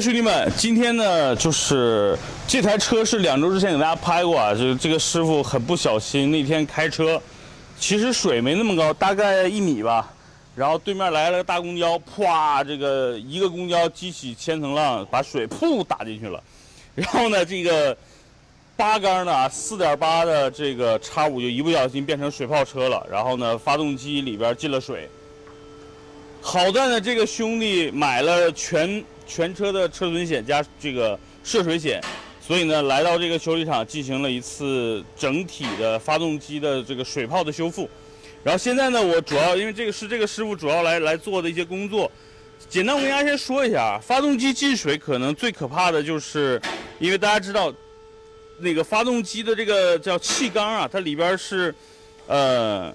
兄弟们，今天呢，就是这台车是两周之前给大家拍过啊，就是这个师傅很不小心，那天开车，其实水没那么高，大概一米吧，然后对面来了个大公交，啪，这个一个公交激起千层浪，把水噗打进去了，然后呢，这个八缸的四点八的这个叉五就一不小心变成水泡车了，然后呢，发动机里边进了水。好在呢，这个兄弟买了全全车的车损险加这个涉水险，所以呢，来到这个修理厂进行了一次整体的发动机的这个水泡的修复。然后现在呢，我主要因为这个是这个师傅主要来来做的一些工作，简单我跟大家先说一下啊，发动机进水可能最可怕的就是，因为大家知道，那个发动机的这个叫气缸啊，它里边是，呃。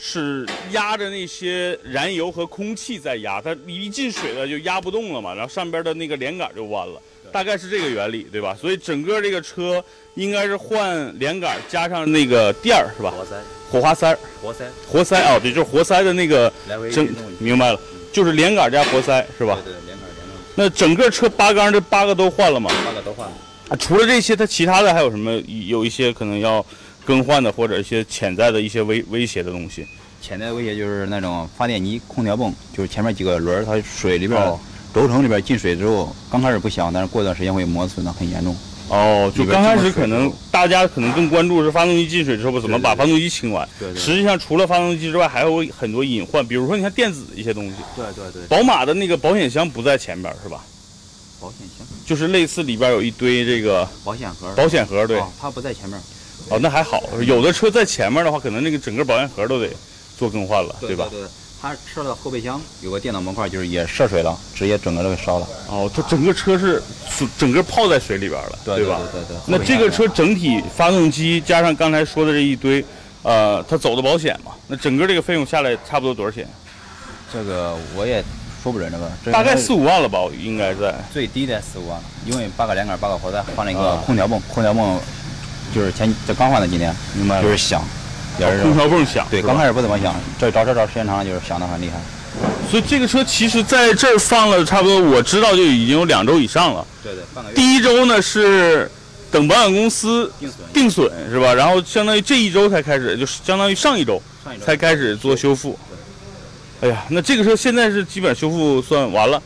是压着那些燃油和空气在压，它一进水了就压不动了嘛，然后上边的那个连杆就弯了，大概是这个原理，对吧？所以整个这个车应该是换连杆加上那个垫儿，是吧？活塞，火花塞，活塞，活塞啊，对，就是活塞的那个，整明白了，就是连杆加活塞，是吧？对对，连杆连杆。那整个车八缸这八个都换了吗？八个都换了。啊，除了这些，它其他的还有什么？有一些可能要。更换的或者一些潜在的一些威威胁的东西，潜在威胁就是那种发电机、空调泵，就是前面几个轮儿，它水里边轴承里边进水之后，刚开始不响，但是过段时间会磨损的很严重。哦，就刚开始可能大家可能更关注是发动机进水之后怎么把发动机清完。对对。实际上除了发动机之外，还有很多隐患，比如说你看电子一些东西。对对对。宝马的那个保险箱不在前边是吧？保险箱。就是类似里边有一堆这个保险盒。保险盒对。它不在前面。哦，那还好。有的车在前面的话，可能那个整个保险盒都得做更换了，对吧？对对。它车的后备箱有个电脑模块，就是也涉水了，直接整个都给烧了。哦，它整个车是整个泡在水里边了，对吧？对对对。那这个车整体发动机加上刚才说的这一堆，呃，它走的保险嘛，那整个这个费用下来差不多多少钱？这个我也说不准，这个大概四五万了吧，应该在。最低的四五万了，因为八个连杆八个活塞换了一个空调泵，空调泵。就是前这刚换的，今天明白就是响，也是空调泵响。对，刚开始不怎么响，这找车找时间长了，就是响的很厉害。所以这个车其实在这儿放了差不多，我知道就已经有两周以上了。对对，半个月。第一周呢是等保险公司定损，定损是吧？然后相当于这一周才开始，就是相当于上一周才开始做修复。哎呀，那这个车现在是基本修复算完了？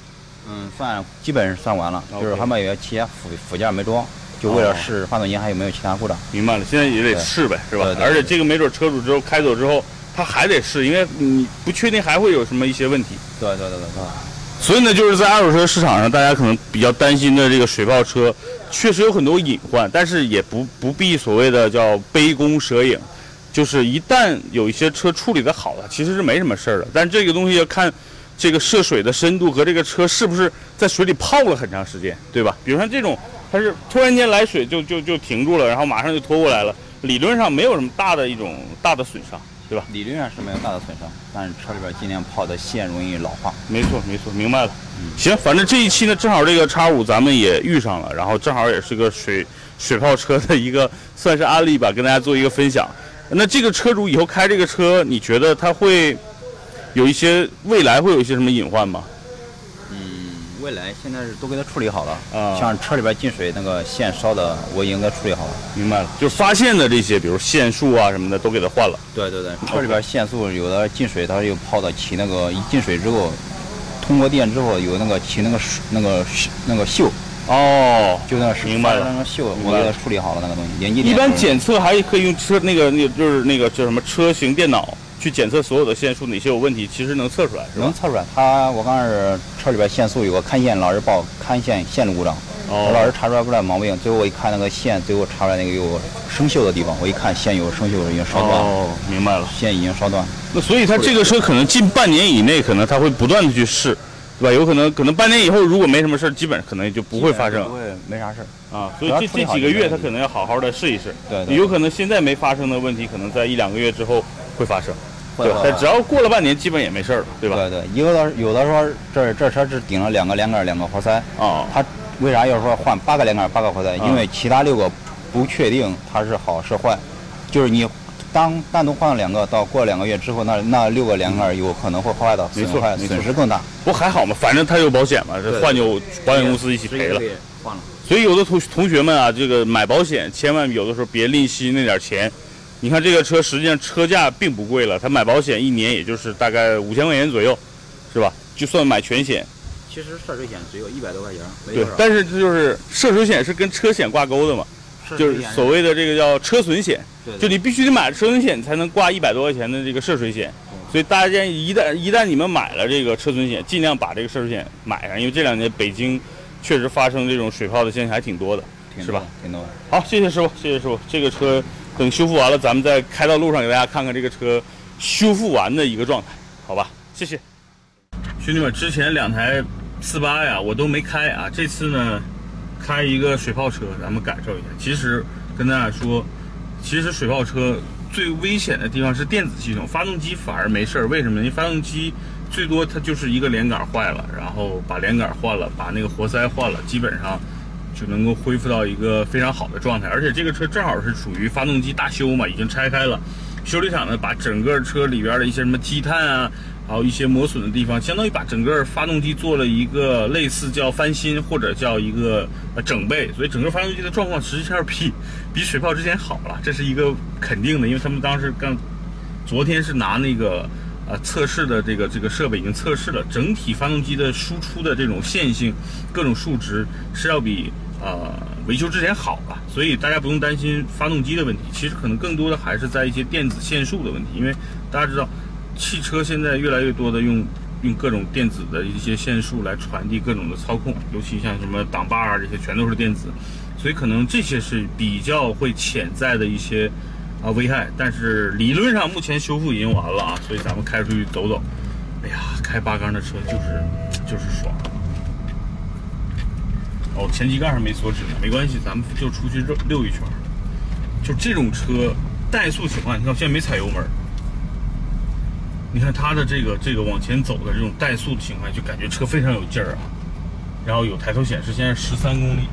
嗯，算基本算完了，就是还没有其他附附件没装。就为了试发动机还有没有其他故障，明白了，现在也得试呗，是吧？而且这个没准车主之后开走之后，他还得试，因为你不确定还会有什么一些问题。对对对对对。所以呢，就是在二手车市场上，大家可能比较担心的这个水泡车，确实有很多隐患，但是也不不必所谓的叫杯弓蛇影，就是一旦有一些车处理的好了，其实是没什么事儿的。但这个东西要看这个涉水的深度和这个车是不是在水里泡了很长时间，对吧？比如像这种。它是突然间来水就就就停住了，然后马上就拖过来了。理论上没有什么大的一种大的损伤，对吧？理论上是没有大的损伤，但是车里边尽量泡的线容易老化。没错没错，明白了。嗯行，反正这一期呢，正好这个叉五咱们也遇上了，然后正好也是个水水泡车的一个算是案例吧，跟大家做一个分享。那这个车主以后开这个车，你觉得他会有一些未来会有一些什么隐患吗？未来现在是都给它处理好了啊，像车里边进水那个线烧的，我已经给它处理好了。明白了，就是发现的这些，比如线束啊什么的，都给它换了。对对对，车里边线束有的进水，它又泡的起那个一进水之后，通过电之后有那个起那个那个那个锈。哦，就那是明白了，那个锈我给它处理好了那个东西。一般检测还可以用车那个那个就是那个叫什么车型电脑。去检测所有的线束哪些有问题，其实能测出来，能测出来。他我刚是车里边线束有个看线老是报看线线路故障，我老是查出来不了毛病。最后我一看那个线，最后查出来那个有生锈的地方，我一看线有生锈，已经烧断。哦，明白了，线已经烧断。那所以他这个车可能近半年以内，可能他会不断的去试，对吧？有可能可能半年以后如果没什么事儿，基本可能也就不会发生，不会没啥事儿啊。所以这这几个月他可能要好好的试一试。对，有可能现在没发生的问题，可能在一两个月之后会发生。对，只要过了半年，基本也没事了，对吧？对对，有的有的说这这车只顶了两个连杆，两个活塞啊。他为啥要说换八个连杆，八个活塞？因为其他六个不确定它是好是坏，就是你当单独换了两个，到过了两个月之后，那那六个连杆有可能会坏的，没错，损失更大。不还好嘛，反正他有保险嘛，这换就保险公司一起赔了。换了。所以有的同同学们啊，这个买保险千万有的时候别吝惜那点钱。你看这个车实际上车价并不贵了，它买保险一年也就是大概五千块钱左右，是吧？就算买全险。其实涉水险只有一百多块钱，对。但是这就是涉水险是跟车险挂钩的嘛，就是所谓的这个叫车损险，就你必须得买车损险才能挂一百多块钱的这个涉水险。所以大家建议，一旦一旦你们买了这个车损险，尽量把这个涉水险买上，因为这两年北京确实发生这种水泡的现象还挺多的，是吧？挺多。好，谢谢师傅，谢谢师傅。这个车等修复完了，咱们再开到路上给大家看看这个车修复完的一个状态，好吧？谢谢。兄弟们，之前两台。四八呀，我都没开啊。这次呢，开一个水泡车，咱们感受一下。其实跟大家说，其实水泡车最危险的地方是电子系统，发动机反而没事儿。为什么？因为发动机最多它就是一个连杆坏了，然后把连杆换了，把那个活塞换了，基本上就能够恢复到一个非常好的状态。而且这个车正好是属于发动机大修嘛，已经拆开了。修理厂呢，把整个车里边的一些什么积碳啊。还有一些磨损的地方，相当于把整个发动机做了一个类似叫翻新或者叫一个呃整备，所以整个发动机的状况实际上比比水泡之前好了，这是一个肯定的，因为他们当时刚昨天是拿那个呃测试的这个这个设备已经测试了，整体发动机的输出的这种线性各种数值是要比呃维修之前好了，所以大家不用担心发动机的问题，其实可能更多的还是在一些电子限速的问题，因为大家知道。汽车现在越来越多的用用各种电子的一些线束来传递各种的操控，尤其像什么挡把啊这些全都是电子，所以可能这些是比较会潜在的一些啊危害。但是理论上目前修复已经完了啊，所以咱们开出去走走。哎呀，开八缸的车就是就是爽。哦，前机盖还没锁止呢，没关系，咱们就出去溜溜一圈。就这种车怠速情况，你看我现在没踩油门。你看它的这个这个往前走的这种怠速的情况，就感觉车非常有劲儿啊。然后有抬头显示，现在十三公里。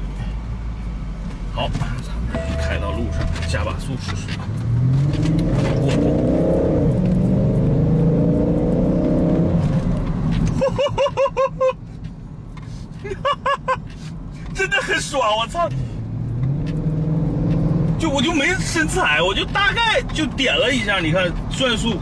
好，咱们开到路上，加把速试试。真的爽，我操！就我就没深踩，我就大概就点了一下，你看转速。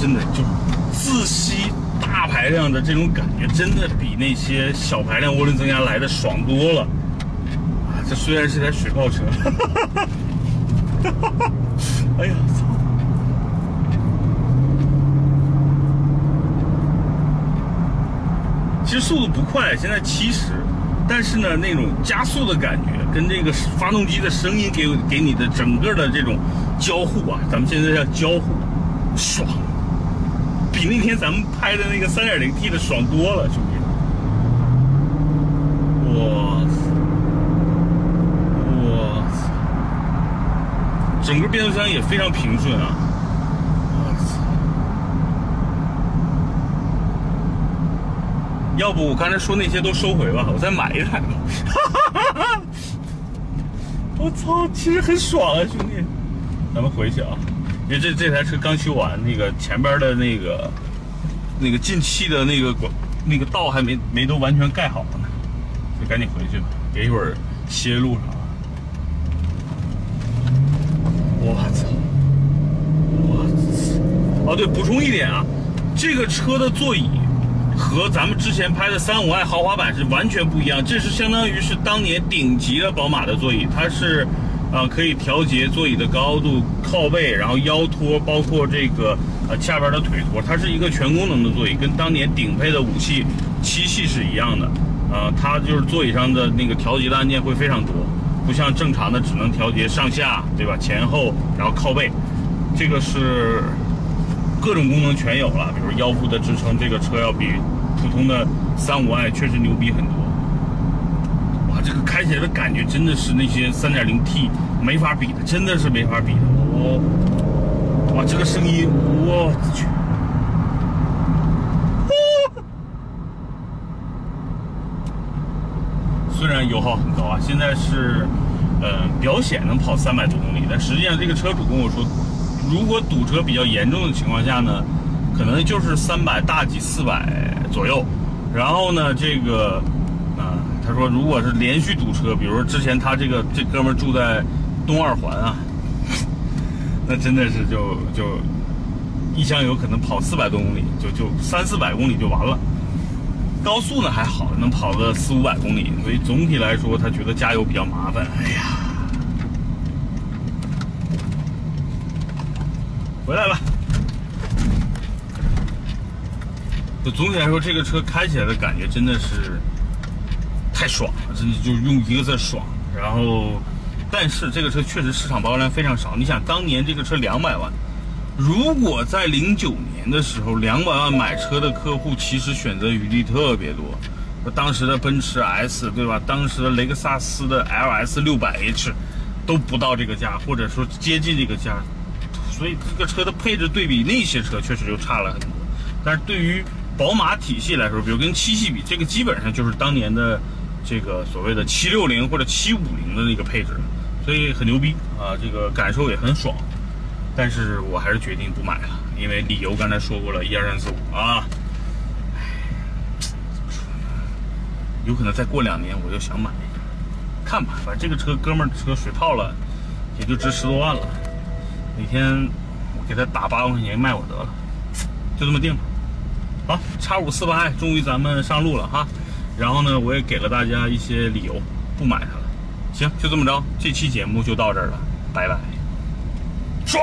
真的就自吸大排量的这种感觉，真的比那些小排量涡轮增压来的爽多了。这虽然是台水泡车，哈哈哈哈哎呀操！其实速度不快，现在七十，但是呢，那种加速的感觉跟这个发动机的声音给给你的整个的这种交互啊，咱们现在叫交互，爽。比那天咱们拍的那个三点零 T 的爽多了，兄弟！我！我！整个变速箱也非常平顺啊！我操！要不我刚才说那些都收回吧，我再买一台吧。我操，其实很爽啊，兄弟！咱们回去啊。因为这这台车刚修完，那个前边的那个那个进气的那个管那个道还没没都完全盖好呢，就赶紧回去吧，别一会儿歇路上了。我操！我操！哦，对，补充一点啊，这个车的座椅和咱们之前拍的三五 i 豪华版是完全不一样，这是相当于是当年顶级的宝马的座椅，它是。啊，可以调节座椅的高度、靠背，然后腰托，包括这个呃下边的腿托，它是一个全功能的座椅，跟当年顶配的五系、七系是一样的。啊，它就是座椅上的那个调节的按键会非常多，不像正常的只能调节上下，对吧？前后，然后靠背，这个是各种功能全有了，比如腰部的支撑，这个车要比普通的三五 i 确实牛逼很多。哇这个开起来的感觉真的是那些 3.0T 没法比的，真的是没法比的。我，哇，这个声音，我去！虽然油耗很高啊，现在是，呃，表显能跑三百多公里，但实际上这个车主跟我说，如果堵车比较严重的情况下呢，可能就是三百大几四百左右。然后呢，这个，啊，他说如果是连续堵车，比如说之前他这个这哥们住在东二环啊，那真的是就就一箱油可能跑四百多公里，就就三四百公里就完了。高速呢还好，能跑个四五百公里，所以总体来说他觉得加油比较麻烦。哎呀，回来了。就总体来说，这个车开起来的感觉真的是太爽了，真的就用一个字爽。然后，但是这个车确实市场保有量非常少。你想，当年这个车两百万，如果在零九年的时候，两百万买车的客户其实选择余地特别多。当时的奔驰 S 对吧？当时的雷克萨斯的 LS 六百 H 都不到这个价，或者说接近这个价。所以这个车的配置对比那些车确实就差了很多。但是对于宝马体系来说，比如跟七系比，这个基本上就是当年的这个所谓的七六零或者七五零的那个配置，所以很牛逼啊，这个感受也很爽。但是我还是决定不买了，因为理由刚才说过了，一二三四五啊。怎么说呢？有可能再过两年我就想买，看吧，反正这个车哥们儿车水泡了，也就值十多万了。每天我给他打八万块钱卖我得了，就这么定了。好，叉五四八终于咱们上路了哈，然后呢，我也给了大家一些理由不买它了。行，就这么着，这期节目就到这儿了，拜拜，爽。